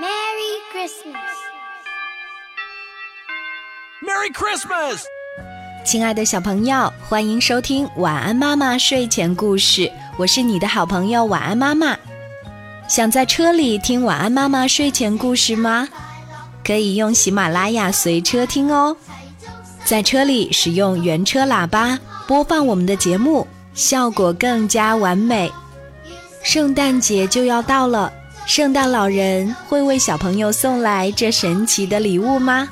Merry Christmas. Merry Christmas! 亲爱的小朋友，欢迎收听《晚安妈妈睡前故事》，我是你的好朋友晚安妈妈。想在车里听晚安妈妈睡前故事吗？可以用喜马拉雅随车听哦，在车里使用原车喇叭播放我们的节目，效果更加完美。圣诞节就要到了，圣诞老人会为小朋友送来这神奇的礼物吗？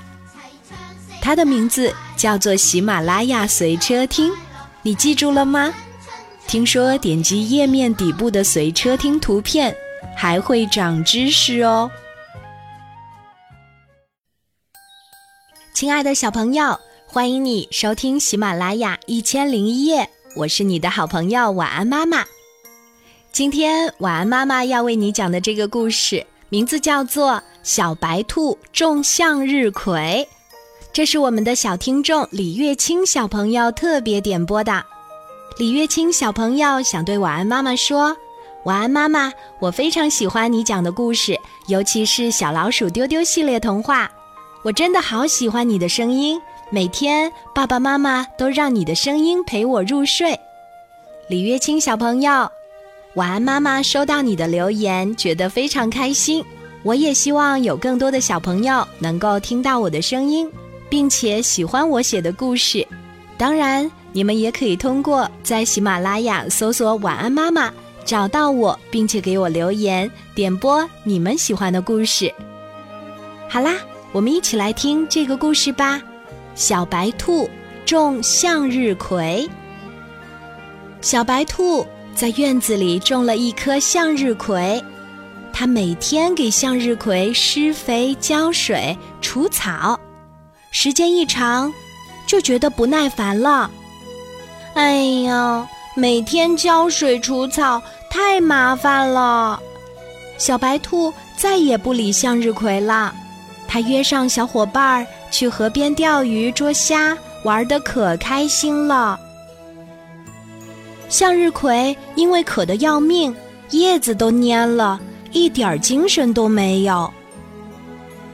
它的名字叫做喜马拉雅随车听，你记住了吗？听说点击页面底部的随车听图片，还会长知识哦。亲爱的小朋友，欢迎你收听喜马拉雅一千零一夜，我是你的好朋友晚安妈妈。今天晚安妈妈要为你讲的这个故事，名字叫做《小白兔种向日葵》，这是我们的小听众李月清小朋友特别点播的。李月清小朋友想对晚安妈妈说：“晚安妈妈，我非常喜欢你讲的故事，尤其是小老鼠丢丢系列童话，我真的好喜欢你的声音，每天爸爸妈妈都让你的声音陪我入睡。”李月清小朋友。晚安，妈妈收到你的留言，觉得非常开心。我也希望有更多的小朋友能够听到我的声音，并且喜欢我写的故事。当然，你们也可以通过在喜马拉雅搜索“晚安妈妈”找到我，并且给我留言点播你们喜欢的故事。好啦，我们一起来听这个故事吧。小白兔种向日葵。小白兔。在院子里种了一棵向日葵，他每天给向日葵施肥、浇水、除草，时间一长，就觉得不耐烦了。哎呀，每天浇水除草太麻烦了。小白兔再也不理向日葵了，他约上小伙伴儿去河边钓鱼、捉虾，玩得可开心了。向日葵因为渴得要命，叶子都蔫了，一点精神都没有。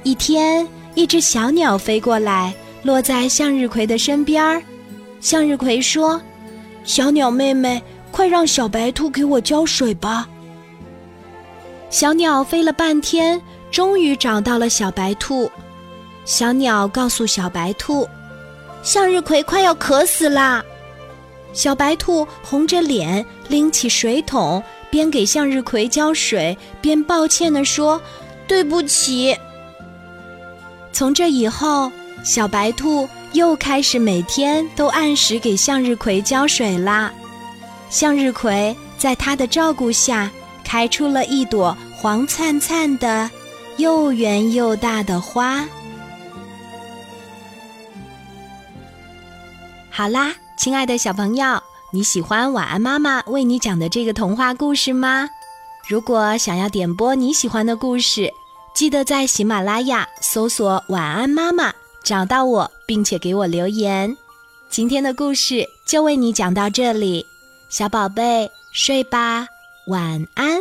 一天，一只小鸟飞过来，落在向日葵的身边儿。向日葵说：“小鸟妹妹，快让小白兔给我浇水吧。”小鸟飞了半天，终于找到了小白兔。小鸟告诉小白兔：“向日葵快要渴死啦。”小白兔红着脸拎起水桶，边给向日葵浇水，边抱歉地说：“对不起。”从这以后，小白兔又开始每天都按时给向日葵浇水啦。向日葵在它的照顾下，开出了一朵黄灿灿的、又圆又大的花。好啦。亲爱的小朋友，你喜欢晚安妈妈为你讲的这个童话故事吗？如果想要点播你喜欢的故事，记得在喜马拉雅搜索“晚安妈妈”，找到我，并且给我留言。今天的故事就为你讲到这里，小宝贝，睡吧，晚安。